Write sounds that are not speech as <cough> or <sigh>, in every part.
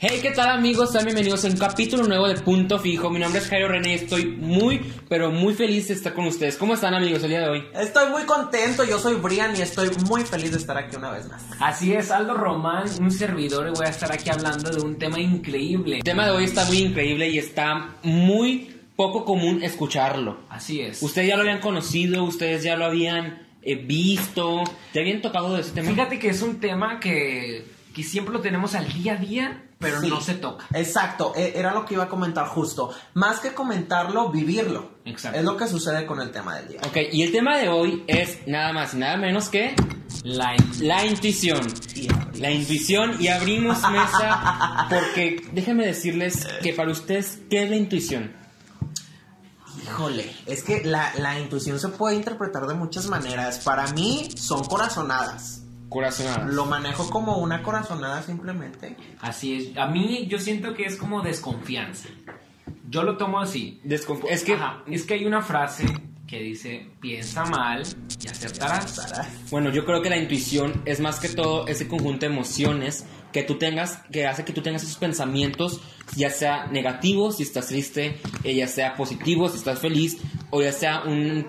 Hey, ¿qué tal amigos? Sean bienvenidos a un capítulo nuevo de Punto Fijo. Mi nombre es Jairo René y estoy muy, pero muy feliz de estar con ustedes. ¿Cómo están amigos el día de hoy? Estoy muy contento, yo soy Brian y estoy muy feliz de estar aquí una vez más. Así es, Aldo Román, un servidor, y voy a estar aquí hablando de un tema increíble. El tema de hoy está muy increíble y está muy poco común escucharlo. Así es. Ustedes ya lo habían conocido, ustedes ya lo habían eh, visto, ¿te habían tocado de ese tema? Fíjate que es un tema que, que siempre lo tenemos al día a día, pero Sí. no se toca. Exacto, e- era lo que iba a comentar justo. Más que comentarlo, vivirlo. Exacto. Es lo que sucede con el tema del día. Ok, y el tema de hoy es nada más y nada menos que La la intuición. La intuición y abrimos mesa <laughs> porque déjenme decirles que para ustedes, ¿qué es la intuición? Híjole, es que la, la intuición se puede interpretar de muchas maneras. Para mí son corazonadas. Corazonada. Lo manejo como una corazonada simplemente. Así es. A mí yo siento que es como desconfianza. Yo lo tomo así. Desconf- es que, Ajá, es que hay una frase que dice, piensa mal y acertarás. Bueno, yo creo que la intuición es más que todo ese conjunto de emociones que tú tengas, que hace que tú tengas esos pensamientos, ya sea negativos, si estás triste, eh, ya sea positivos, si estás feliz, o ya sea un,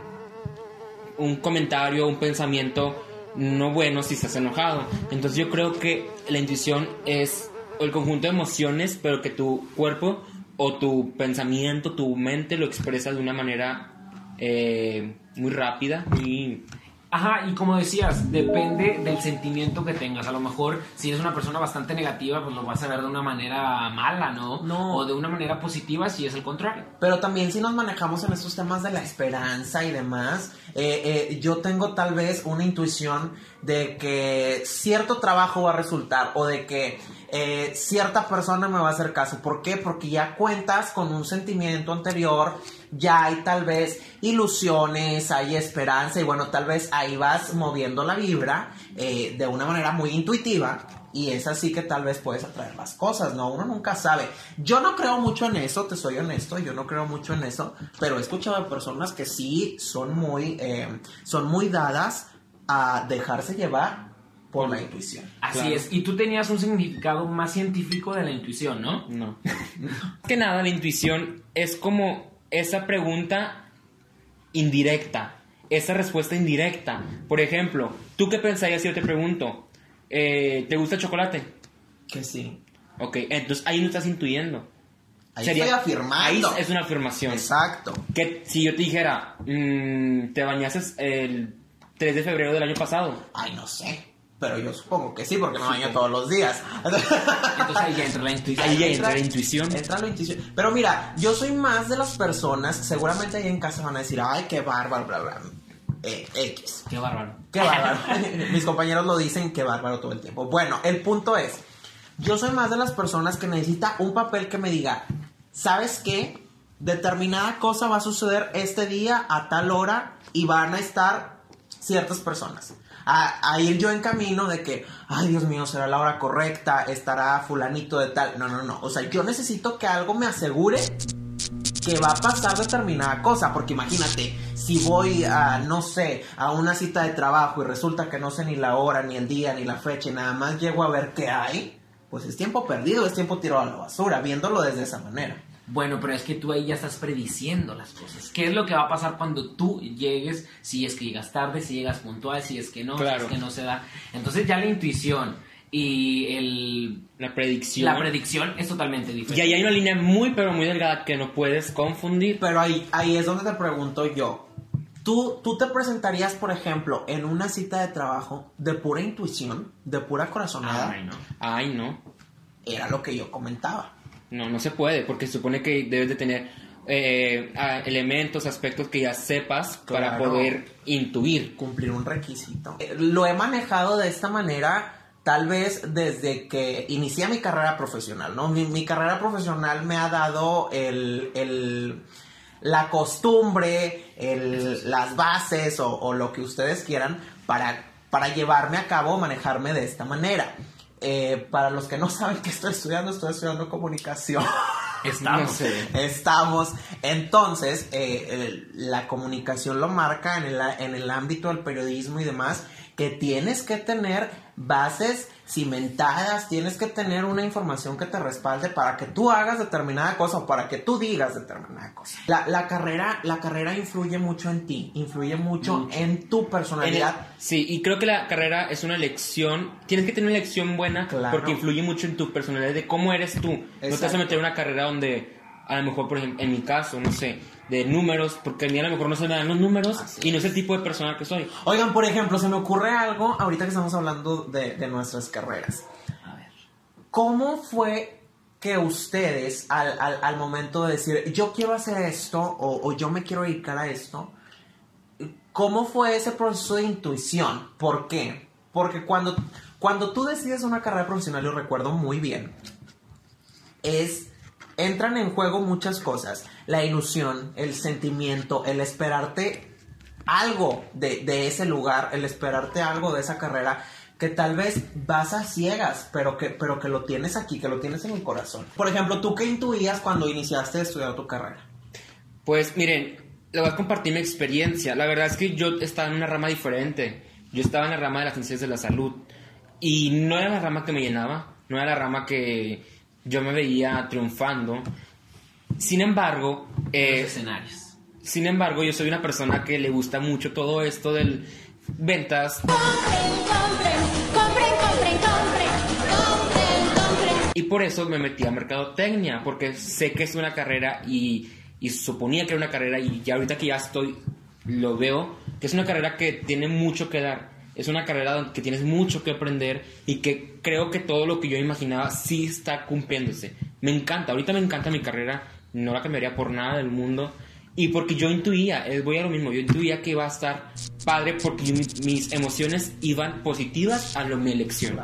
un comentario, un pensamiento no bueno si estás enojado. Entonces yo creo que la intuición es el conjunto de emociones, pero que tu cuerpo o tu pensamiento, tu mente lo expresa de una manera eh, muy rápida, muy... Ajá, y como decías, depende del sentimiento que tengas. A lo mejor, si eres una persona bastante negativa, pues lo vas a ver de una manera mala, ¿no? No. O de una manera positiva si es el contrario. Pero también si nos manejamos en estos temas de la esperanza y demás, eh, eh, yo tengo tal vez una intuición de que cierto trabajo va a resultar o de que eh, cierta persona me va a hacer caso. ¿Por qué? Porque ya cuentas con un sentimiento anterior, ya hay tal vez ilusiones, hay esperanza y bueno, tal vez ahí vas moviendo la vibra eh, de una manera muy intuitiva. Y es así que tal vez puedes atraer las cosas, ¿no? Uno nunca sabe. Yo no creo mucho en eso, te soy honesto, yo no creo mucho en eso, pero he escuchado de personas que sí son muy, eh, son muy dadas a dejarse llevar por la intuición. Así Claro. es. Y tú tenías un significado más científico de la intuición, ¿no? <laughs> No. que nada, la intuición es como esa pregunta indirecta, esa respuesta indirecta. Por ejemplo, ¿tú qué pensarías si yo te pregunto, eh, ¿te gusta el chocolate? Que sí. Ok, entonces ahí no estás intuyendo. Ahí estoy afirmando. Ahí es una afirmación. Exacto. Que si yo te dijera, mm, te bañaste el 3 de febrero del año pasado. Ay, no sé. Pero yo supongo que sí, porque me baño todos los días. Entonces ahí ya entra la intuición. Ahí ya entra la intuición. Entra la intuición. Pero mira, yo soy más de las personas, seguramente ahí en casa van a decir, ay, qué bárbaro, bla, bla. Eh, X. Qué bárbaro. Qué bárbaro. <laughs> Mis compañeros lo dicen, qué bárbaro todo el tiempo. Bueno, el punto es, yo soy más de las personas que necesita un papel que me diga, ¿sabes qué? Determinada cosa va a suceder este día a tal hora y van a estar ciertas personas. A, ir yo en camino de que, ay Dios mío, será la hora correcta, estará fulanito de tal. No, no, no. O sea, yo necesito que algo me asegure que va a pasar determinada cosa, porque imagínate, si voy a, no sé, a una cita de trabajo y resulta que no sé ni la hora, ni el día, ni la fecha, y nada más llego a ver qué hay, pues es tiempo perdido, es tiempo tirado a la basura, viéndolo desde esa manera. Bueno, pero es que tú ahí ya estás prediciendo las cosas. ¿Qué es lo que va a pasar cuando tú llegues? Si es que llegas tarde, si llegas puntual, si es que no, Claro. si es que no se da. Entonces ya la intuición y el, La predicción. la predicción es totalmente y diferente. ahí hay una línea muy, pero muy delgada que no puedes confundir. Pero ahí, ahí es donde te pregunto yo, ¿tú, ¿tú te presentarías, por ejemplo, en una cita de trabajo de pura intuición, de pura corazonada? Ay, no. Ay, no. Era lo que yo comentaba. No, no se puede, porque se supone que debes de tener eh, elementos, aspectos que ya sepas para poder intuir. cumplir un requisito. Eh, Lo he manejado de esta manera tal vez desde que inicié mi carrera profesional, ¿no? Mi, mi carrera profesional me ha dado el, el- la costumbre, el- las bases o, o lo que ustedes quieran para, para llevarme a cabo, manejarme de esta manera. Eh, para los que no saben que estoy estudiando, estoy estudiando comunicación. Estamos. No sé. Estamos. Entonces, eh, el- la comunicación lo marca en el, en el ámbito del periodismo y demás, que tienes que tener bases cimentadas, tienes que tener una información que te respalde para que tú hagas determinada cosa o para que tú digas determinada cosa. La, la carrera, la carrera influye mucho en ti, influye mucho, en tu En el- personalidad. sí, y creo que la carrera es una elección. Tienes que tener una elección buena Claro. porque influye mucho en tu personalidad, de cómo eres tú. No te vas a meter en una carrera donde, a lo mejor, por ejemplo, en mi caso, no sé, de números, porque a mí a lo mejor no se me dan los números Así y no es el tipo de persona que soy. Oigan, por ejemplo, se me ocurre algo ahorita que estamos hablando de, de nuestras carreras. A ver. ¿Cómo fue que ustedes, al, al- al momento de decir, yo quiero hacer esto o, o yo me quiero dedicar a esto, ¿cómo fue ese proceso de intuición? ¿Por qué? Porque cuando, cuando tú decides una carrera profesional, yo recuerdo muy bien, es, entran en juego muchas cosas. La ilusión, el sentimiento, el esperarte algo de, de ese lugar, el esperarte algo de esa carrera que tal vez vas a ciegas, pero que, pero que lo tienes aquí, que lo tienes en el corazón. Por ejemplo, ¿tú qué intuías cuando iniciaste a estudiar tu carrera? Pues miren, le voy a compartir mi experiencia. La verdad es que yo estaba en una rama diferente. Yo estaba en la rama de las ciencias de la salud. Y no era la rama que me llenaba, no era la rama que yo me veía triunfando. Sin embargo, eh, Los escenarios. sin embargo, yo soy una persona que le gusta mucho todo esto del ventas Compren, compren, compren, compren, compren, compren, compren. y por eso me metí a mercadotecnia porque sé que es una carrera y, y suponía que era una carrera y ya ahorita que ya estoy lo veo que es una carrera que tiene mucho que dar es una carrera que tienes mucho que aprender y que creo que todo lo que yo imaginaba sí está cumpliéndose me encanta ahorita me encanta mi carrera no la cambiaría por nada del mundo y porque yo intuía, eh, voy a lo mismo, yo intuía que iba a estar padre porque mis emociones iban positivas a lo mi elección.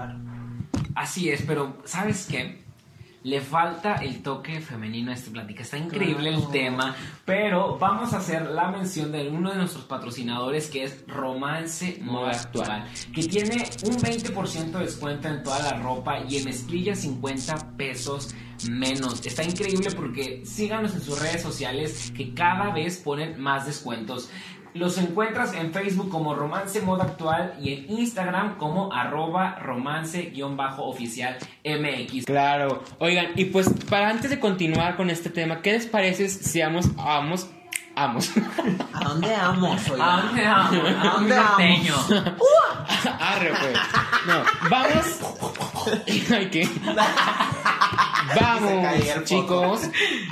Así es, pero ¿sabes qué? Le falta el toque femenino a esta plática. Está increíble el tema, pero vamos a hacer la mención de uno de nuestros patrocinadores que es Romance Moda Actual, que tiene un 20% de descuento en toda la ropa y en mezclilla 50 pesos menos. Está increíble porque síganos en sus redes sociales que cada vez ponen más descuentos. Los encuentras en Facebook como Romance Moda Actual y en Instagram como arroba romance-oficial MX. Claro. Oigan, y pues para antes de continuar con este tema, ¿qué les parece si amos, amos, amos? ¿A dónde vamos? oigan? ¿A dónde vamos? ¿A ¿A dónde norteño? <laughs> Arre, pues. No, vamos. <laughs> <laughs> Ay, ¿qué? Vamos, chicos,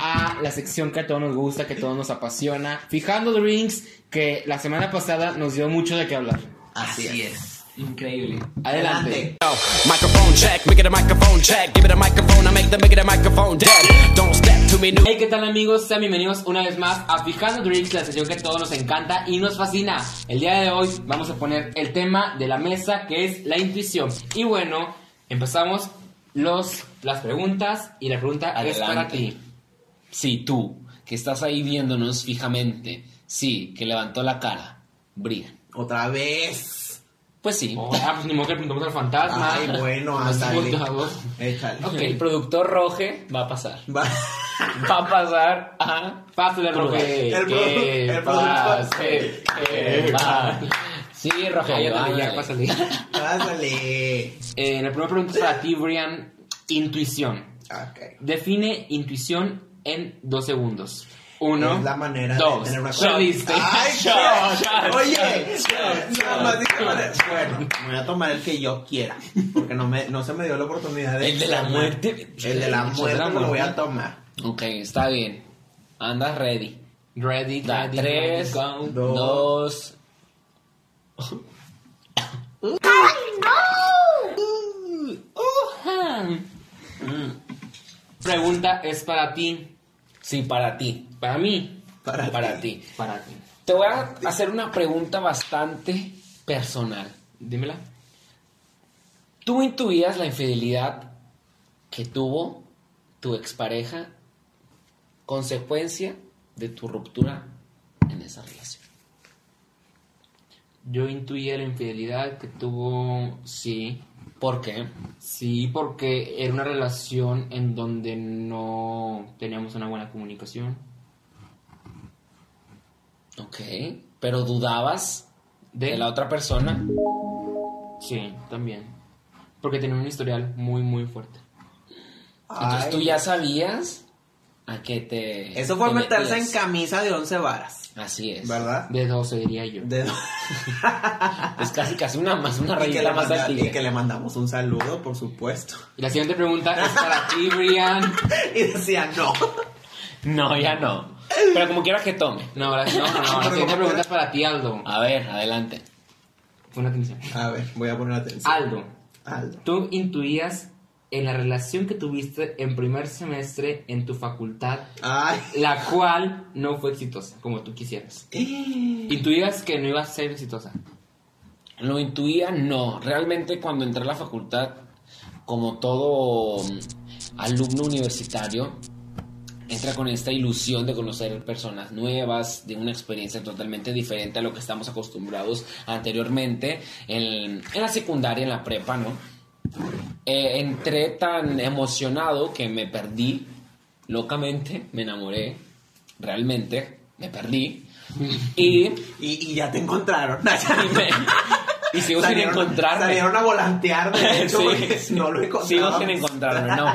a la sección que a todos nos gusta, que a todos nos apasiona. Fijando the Rings, que la semana pasada nos dio mucho de qué hablar. Así, Así es. es. Increíble. Adelante. Microphone check, make it a microphone check. Give it a microphone, I make the make it a microphone dead. Don't step to me, new. Hey, ¿qué tal amigos? Sean bienvenidos una vez más a Fijando Drinks, la sesión que a todos nos encanta y nos fascina. El día de hoy vamos a poner el tema de la mesa que es la intuición. Y bueno, empezamos los, las preguntas y la pregunta es para Adelante. ti. Sí, tú, que estás ahí viéndonos fijamente. Sí, que levantó la cara. Brian. Otra vez. Pues sí. Oh, ah, pues ni modo que le preguntamos al fantasma. Ay, bueno. <laughs> Échale. Ok, el productor Roge va a pasar. Va. <laughs> Va a pasar a... Pásale, Roge. El que produ- el pase, que pase. Sí, Roge, ya, ándale. pásale. Pásale. Eh, la primera pregunta es para ti, Brian. Intuición. Ok. Define intuición en dos segundos. Uno, es la manera dos. de tener una Perdiste. Ay, shot, Oye, shot, nada más bueno, me voy a tomar el que yo quiera, porque no me no se me dio la oportunidad de El de la muerte. El de la muerte me lo voy a tomar. Ok, está bien. Andas ready. Ready, Da, ready, tres, ready, go. dos... <coughs> Pregunta es para ti. Sí, para ti. Para mí. Para, Para ti. ti. Para ti. Te voy a hacer una pregunta bastante personal. Dímela. ¿Tú intuías la infidelidad que tuvo tu expareja consecuencia de tu ruptura en esa relación? Yo intuía la infidelidad que tuvo. Sí. ¿Por qué? Sí, porque era una relación en donde no teníamos una buena comunicación. Ok. Pero dudabas De- de la otra persona. Sí, también. Porque tenía un historial muy, muy fuerte. Entonces Ay, tú ya sabías a qué te. Eso fue te meterse en camisa de once varas. Así es. ¿Verdad? De 12, diría yo. De- <laughs> Es casi casi una más, una que rayita más manda- y que le mandamos un saludo, por supuesto. Y la siguiente pregunta es para ti, Brian. <laughs> Y decía, no. No, ya no. Pero como quiera que tome. No, la, no, no, no, la siguiente pregunta es para ti, Aldo. A ver, adelante. Pon atención. A ver, voy a poner atención. Aldo, Aldo. tú intuías en la relación que tuviste en primer semestre en tu facultad, Ay. la cual no fue exitosa, como tú quisieras. Intuías que no iba a ser exitosa. Lo intuía, no. Realmente cuando entré a la facultad, como todo mm, alumno universitario, entra con esta ilusión de conocer personas nuevas, de una experiencia totalmente diferente a lo que estamos acostumbrados anteriormente en, en la secundaria, en la prepa, ¿no? Eh, entré tan emocionado que me perdí locamente, me enamoré, realmente, me perdí. <laughs> Y, Y, y ya te encontraron. <laughs> y me- y sigo sin Salieron- encontrarme. Salieron a volantear, de <laughs> hecho, Sí, porque sí. no lo encontraron. Sigo sin encontrarme, no.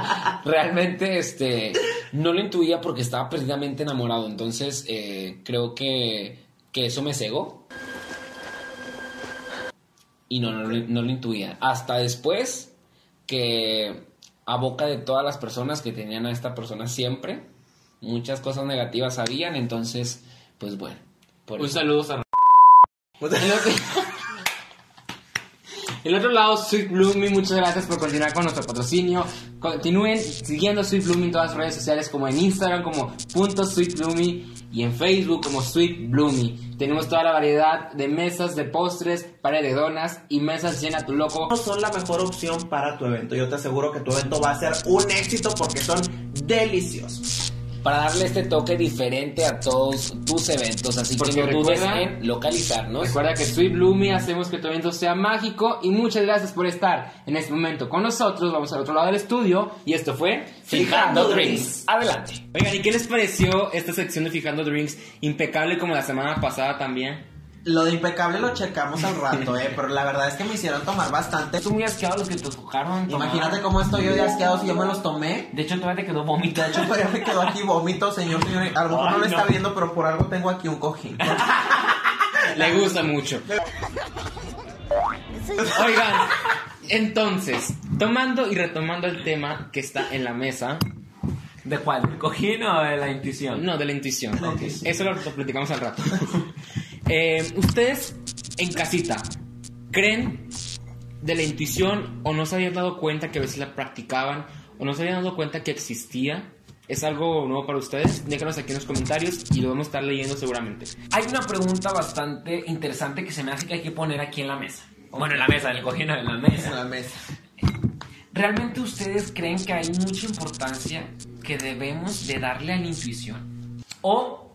Realmente, este, no lo intuía porque estaba perdidamente enamorado. Entonces, eh, creo que, que eso me cegó. Y no, no, no lo intuía. Hasta después que a boca de todas las personas que tenían a esta persona siempre, muchas cosas negativas habían. Entonces, pues bueno. por Un eso. saludo a <laughs> El otro, lado, Sweet Blooming, muchas gracias por continuar con nuestro patrocinio. Continúen siguiendo Sweet Blooming en todas las redes sociales, como en Instagram, como punto Sweet Blooming, y en Facebook, como Sweet Blooming. Tenemos toda la variedad de mesas, de postres, pared de donas y mesas llena tu loco. son la mejor opción para tu evento. Yo te aseguro que tu evento va a ser un éxito porque son deliciosos. Para darle este toque diferente a todos tus eventos. Así Porque que no dudes recuerda- en localizarnos. Recuerda que Sweet Blooming hacemos que tu evento sea mágico y muchas gracias por estar en este momento con nosotros. Vamos al otro lado del estudio y esto fue Fijando Drinks. Adelante. Oigan, ¿y qué les pareció esta sección de Fijando Drinks? Impecable como la semana pasada también. Lo de impecable lo checamos al rato, eh, pero la verdad es que me hicieron tomar bastante. Estoy muy asqueado los que te tocaron. Imagínate cómo estoy yo de asqueado si yo me los tomé. De hecho, todavía te quedó vómito. De hecho, todavía me quedó aquí vómito, señor, señor. A lo mejor Ay, no lo está viendo, pero por algo tengo aquí un cojín. Le gusta mucho. Oigan, entonces, tomando y retomando el tema que está en la mesa, ¿De cuál? ¿Del cojín o de la intuición? no, de la intuición. La intuición. Eso lo platicamos al rato. Eh, Ustedes en casita, ¿creen de la intuición o no se habían dado cuenta que a veces la practicaban o no se habían dado cuenta que existía? ¿Es algo nuevo para ustedes? Déjanos aquí en los comentarios y lo vamos a estar leyendo seguramente. Hay una pregunta bastante interesante que se me hace que hay que poner aquí en la mesa. Bueno, en la mesa, en el cojín, no, en la En mesa. la mesa. ¿Realmente ustedes creen que hay mucha importancia que debemos de darle a la intuición? ¿O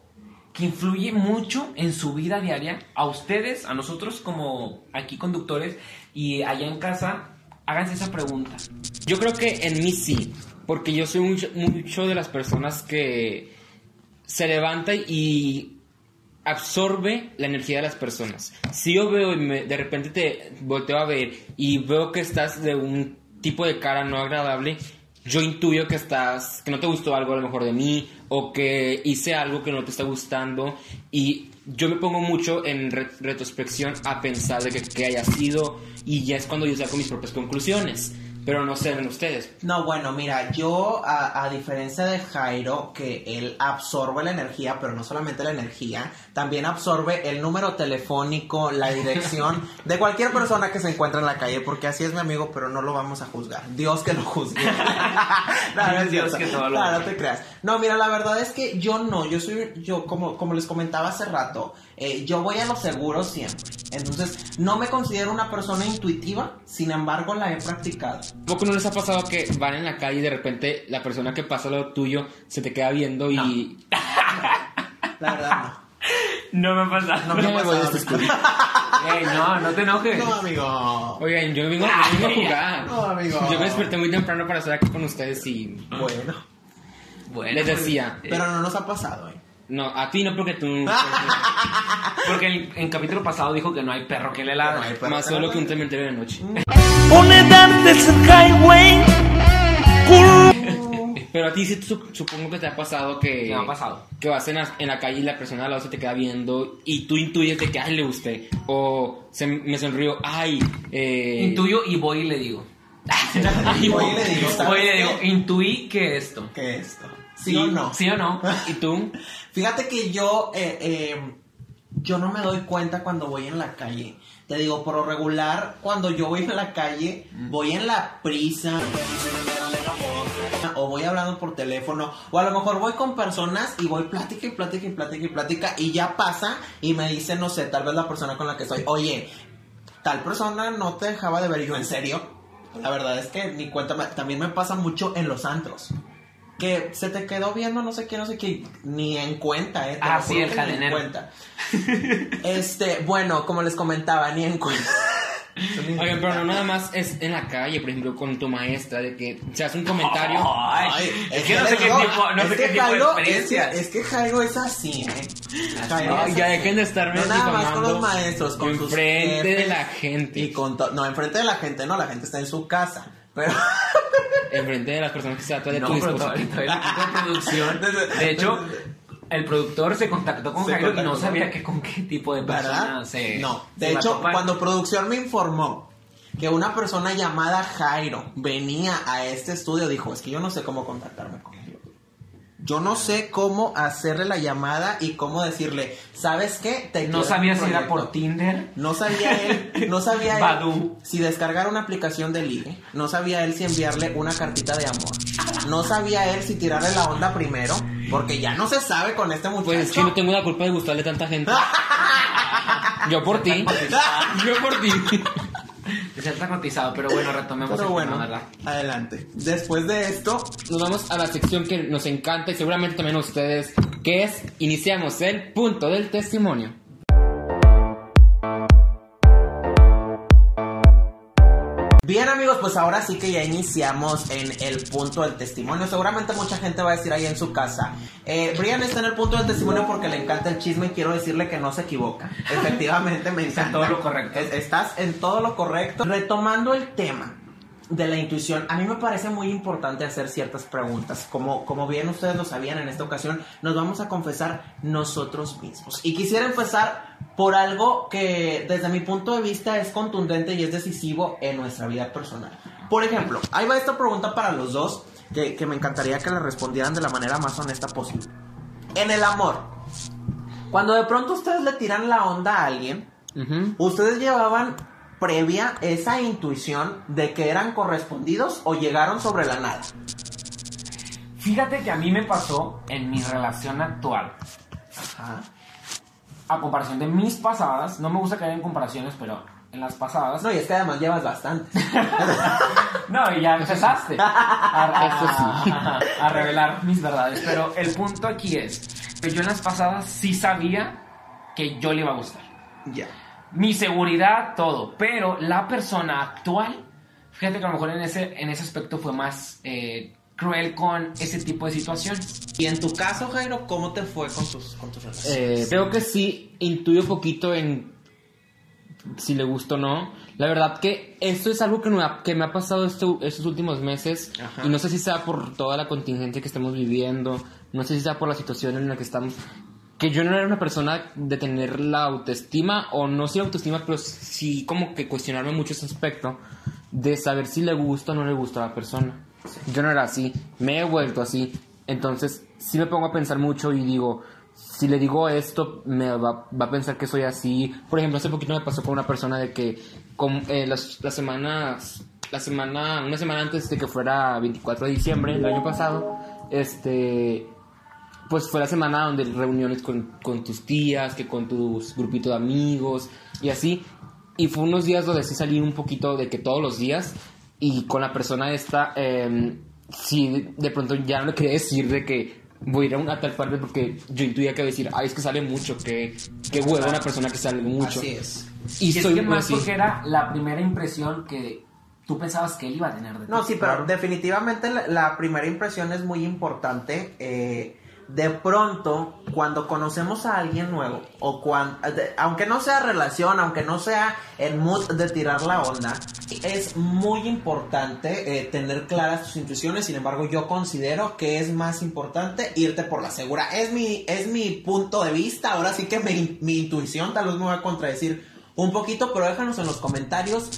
que influye mucho en su vida diaria? A ustedes, a nosotros como aquí conductores y allá en casa, háganse esa pregunta. Yo creo que en mí sí, porque yo soy mucho, de las personas que se levanta y absorbe la energía de las personas. Si yo veo y me- de repente te volteo a ver y veo que estás de un tipo de cara no agradable, yo intuyo que estás, que no te gustó algo a lo mejor de mí o que hice algo que no te está gustando y yo me pongo mucho en re- retrospección a pensar de que, haya sido y ya es cuando yo saco mis propias conclusiones. Pero no sé, ven ustedes. No, bueno, mira, yo a, a diferencia de Jairo, que él absorbe la energía, pero no solamente la energía, también absorbe el número telefónico, la dirección <laughs> de cualquier persona que se encuentra en la calle, porque así es mi amigo, pero no lo vamos a juzgar. Dios que lo juzgue. <laughs> no, no es Dios que todo lo No, no juzgue. te creas. No, mira, la verdad es que yo no, yo soy, yo como, como les comentaba hace rato, eh, yo voy a lo seguro siempre. Entonces, no me considero una persona intuitiva, sin embargo, la he practicado. ¿Poco no les ha pasado que van en la calle y de repente la persona que pasa lado tuyo se te queda viendo y... <laughs> La verdad, no. No me pasa. No Ya me me ha pasado. este estudio. Ey, no, no te enojes. No, amigo. Oigan, yo vengo, yo vengo a jugar. No, amigo. Yo me desperté muy temprano para estar aquí con ustedes y Bueno. Bueno, les pues, decía... Pero no nos ha pasado, eh. No, a ti no porque tú... <laughs> Porque en, en capítulo pasado dijo que no hay perro que le ladre. No Más solo que un cementerio de noche. Pero a ti sí su- supongo que te ha pasado que... Me ha pasado. Que vas en la, en la calle y la persona al lado se te queda viendo y tú intuyes de que, ay, le gusté. O se, me sonrió, ay, eh... Intuyo y voy y le digo. <laughs> Y voy y le digo, ¿sabes Voy y le digo, intuí que esto. ¿Qué es esto? ¿Sí o no? ¿Sí o no? <laughs> ¿Y tú? Fíjate que yo, eh, eh, yo no me doy cuenta cuando voy en la calle. Te digo, por lo regular, cuando yo voy en la calle, voy en la prisa. O voy hablando por teléfono. O a lo mejor voy con personas y voy plática y plática y plática y plática. Y ya pasa y me dice, no sé, tal vez la persona con la que estoy. Oye, tal persona no te dejaba de ver. Y yo, ¿en serio? La verdad es que ni cuenta. También me pasa mucho en los antros. Que se te quedó viendo no sé qué, no sé qué, ni en cuenta, eh. te Ah, sí, el que ni en cuenta. Este, bueno, como les comentaba, ni en cuenta. <laughs> Oigan, pero no nada más es en la calle, por ejemplo, con tu maestra, de que se hace un comentario. Ay, es que no sé qué tipo, no es sé que qué tipo de Jairo- experiencias. Es que, es que Jairo es así, ¿eh? Jairo es ya así. dejen de estarme No nada más con los maestros, con sus enfrente de jefes la gente. Y con no, enfrente de la gente, no, la gente está en su casa. Pero Enfrente de las personas que se atrás de No, tu de producción. De hecho, el productor se contactó con Se Jairo y no sabía que con qué tipo de persona ¿Verdad? se. no. se De hecho, cuando producción me informó que una persona llamada Jairo venía a este estudio, dijo, es que yo no sé cómo contactarme con él. Yo no sé cómo hacerle la llamada y cómo decirle, ¿sabes qué? Te No quiero sabía si era proyecto". por Tinder. No sabía él, no sabía él si descargar una aplicación de ligue, no sabía él si enviarle una cartita de amor, no sabía él si tirarle la onda primero, porque ya no se sabe con este muchacho. Pues es que no tengo la culpa de gustarle a tanta gente. <laughs> Yo por ti. Yo por ti. Tan cotizado, pero bueno, retomemos Pero el bueno, tema, ¿verdad? adelante. Después de esto, Nos vamos a la sección que nos encanta y seguramente también a ustedes, que es iniciamos el punto del testimonio. Amigos, pues ahora sí que ya iniciamos en el punto del testimonio. Seguramente mucha gente va a decir ahí en su casa. Eh, Brian está en el punto del testimonio porque le encanta el chisme y quiero decirle que no se equivoca. <laughs> Efectivamente, me encanta. todo lo correcto. Es- Estás en todo lo correcto. Retomando el tema de la intuición, a mí me parece muy importante hacer ciertas preguntas. Como, como bien ustedes lo sabían en esta ocasión, nos vamos a confesar nosotros mismos. Y quisiera empezar por algo que desde mi punto de vista es contundente y es decisivo en nuestra vida personal. Por ejemplo, ahí va esta pregunta para los dos, que, que me encantaría que la respondieran de la manera más honesta posible. En el amor, cuando de pronto ustedes le tiran la onda a alguien. ¿Ustedes llevaban previa esa intuición de que eran correspondidos o llegaron sobre la nada? Fíjate que a mí me pasó en mi relación actual. A comparación de mis pasadas, no me gusta caer en comparaciones, pero en las pasadas. No, y es que además llevas bastante. <laughs> No, y ya empezaste a, <laughs> a- a revelar mis verdades. Pero el punto aquí es que yo en las pasadas sí sabía que yo le iba a gustar. ya. Mi seguridad, todo. Pero la persona actual, fíjate que a lo mejor en ese, en ese aspecto fue más eh, cruel con ese tipo de situaciones. Y en tu caso, Jairo, ¿cómo te fue con tus, con tus relaciones? Eh, creo que sí intuyo poquito en si le gusta o no. La verdad que esto es algo que me ha, que me ha pasado esto- estos últimos meses Ajá. y no sé si sea por toda la contingencia que estamos viviendo, no sé si sea por la situación en la que estamos, que yo no era una persona de tener la autoestima o no si la autoestima, pero sí como que cuestionarme mucho ese aspecto de saber si le gusta o no le gusta a la persona. Yo no era así, me he vuelto así, entonces sí me pongo a pensar mucho y digo, si le digo esto, me va, a pensar que soy así. Por ejemplo, hace poquito me pasó con una persona de que con, eh, las, semanas, la semana, una semana antes de que fuera 24 de diciembre del año pasado, este, pues fue la semana donde reuniones con, con tus tías, que con tus grupito de amigos y así. Y fue unos días donde sí salí un poquito de que todos los días y con la persona esta, eh, sí, de pronto ya no le quería decir de que voy a ir a una tal parte porque yo intuía que iba a decir, ay, es que sale mucho, que, que hueva una persona que sale mucho. Así es. Y, Y, soy es que más así. porque era la primera impresión que tú pensabas que él iba a tener de ti. No, sí, pero definitivamente la, la primera impresión es muy importante. eh, de pronto, cuando conocemos a alguien nuevo, o cuando, aunque no sea relación, aunque no sea el mood de tirar la onda, es muy importante eh, tener claras tus intuiciones. Sin embargo, yo considero que es más importante irte por la segura. Es mi, es mi punto de vista. Ahora sí que mi, mi intuición tal vez me va a contradecir un poquito, pero déjanos en los comentarios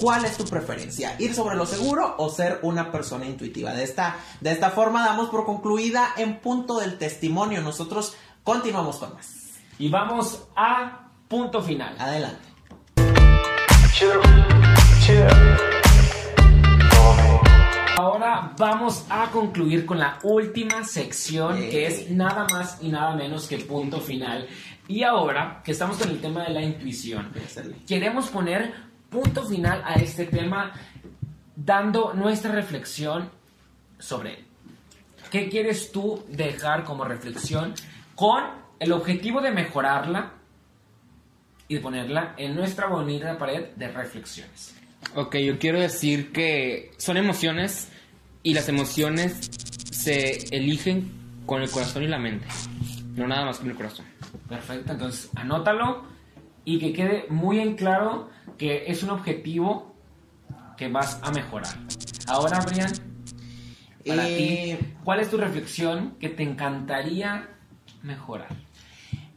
¿Cuál es tu preferencia? ¿Ir sobre lo seguro o ser una persona intuitiva? De esta, de esta forma damos por concluida en punto del testimonio. Nosotros continuamos con más. Y vamos a punto final. Adelante. Ahora vamos a concluir con la última sección que es nada más y nada menos que punto final. Y ahora que estamos con el tema de la intuición, queremos poner punto final a este tema dando nuestra reflexión sobre él. ¿Qué quieres tú dejar como reflexión con el objetivo de mejorarla y de ponerla en nuestra bonita pared de reflexiones? Ok, yo quiero decir que son emociones y las emociones se eligen con el corazón y la mente. No nada más con el corazón. Perfecto, entonces anótalo y que quede muy en claro que es un objetivo que vas a mejorar. Ahora, Brian, para Eh, ti, ¿cuál es tu reflexión que te encantaría mejorar?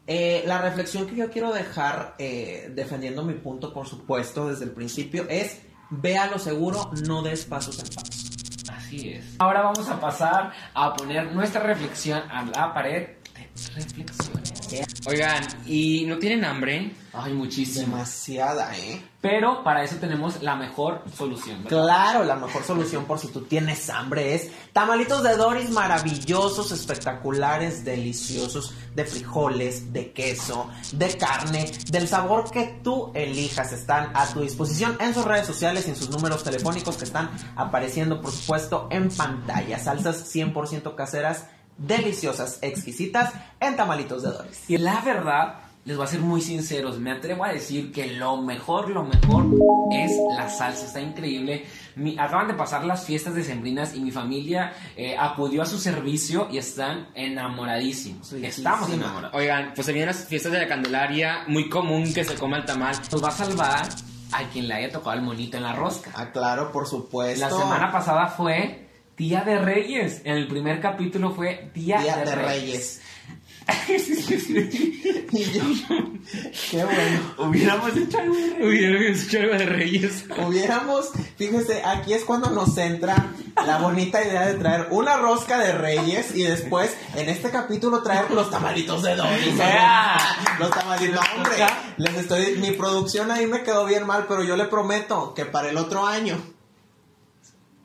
Eh, la reflexión que yo quiero dejar, eh, defendiendo mi punto, por supuesto, desde el principio, es ve a lo seguro, no des pasos en falso. Así es. Ahora vamos a pasar a poner nuestra reflexión a la pared de reflexiones. Oigan, ¿y no tienen hambre? Ay, muchísimo. Demasiada, ¿eh? Pero para eso tenemos la mejor solución. ¿verdad? Claro, la mejor solución por si tú tienes hambre es tamalitos de Doris maravillosos, espectaculares, deliciosos, de frijoles, de queso, de carne, del sabor que tú elijas. Están a tu disposición en sus redes sociales y en sus números telefónicos que están apareciendo, por supuesto, en pantalla. Salsas 100% caseras, deliciosas, exquisitas en tamalitos de Doris. Y la verdad, les voy a ser muy sinceros, me atrevo a decir que lo mejor, lo mejor es la salsa, está increíble. Mi- acaban de pasar las fiestas decembrinas y mi familia eh, acudió a su servicio y están enamoradísimos. Riquísima. Estamos enamorados. Oigan, pues se vienen las fiestas de la Candelaria, muy común que se coma el tamal. Nos va a salvar a quien le haya tocado el monito en la rosca. Ah, claro, por supuesto. La semana pasada fue Día de Reyes. En el primer capítulo fue Día, Día de, de Reyes. Reyes. Y <laughs> yo, qué bueno. Hubiéramos hecho algo de Reyes. Hubieron hecho algo de Reyes. Hubiéramos, fíjese, aquí es cuando nos entra la bonita idea de traer una rosca de reyes y después en este capítulo traer los tamalitos de Doris. Los tamalitos, no, hombre, les estoy, mi producción ahí me quedó bien mal, pero yo le prometo que para el otro año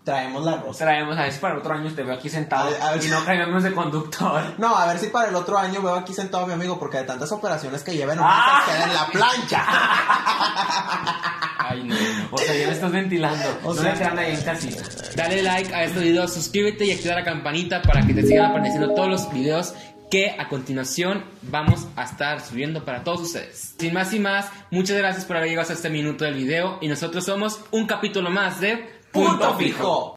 traemos la rosca. Traemos a ver si para el otro año te veo aquí sentado A ver, a ver y si- no caigamos de conductor. No, a ver si para el otro año veo aquí sentado a mi amigo, porque de tantas operaciones que lleven, Ah. queda en la plancha. <laughs> Ay, no. O sea, ya me estás ventilando. O no sea- le ahí en casita. Dale like a este video, suscríbete y activa la campanita para que te sigan apareciendo todos los videos que a continuación vamos a estar subiendo para todos ustedes. Sin más y más, muchas gracias por haber llegado hasta este minuto del video y nosotros somos un capítulo más de Punto fijo.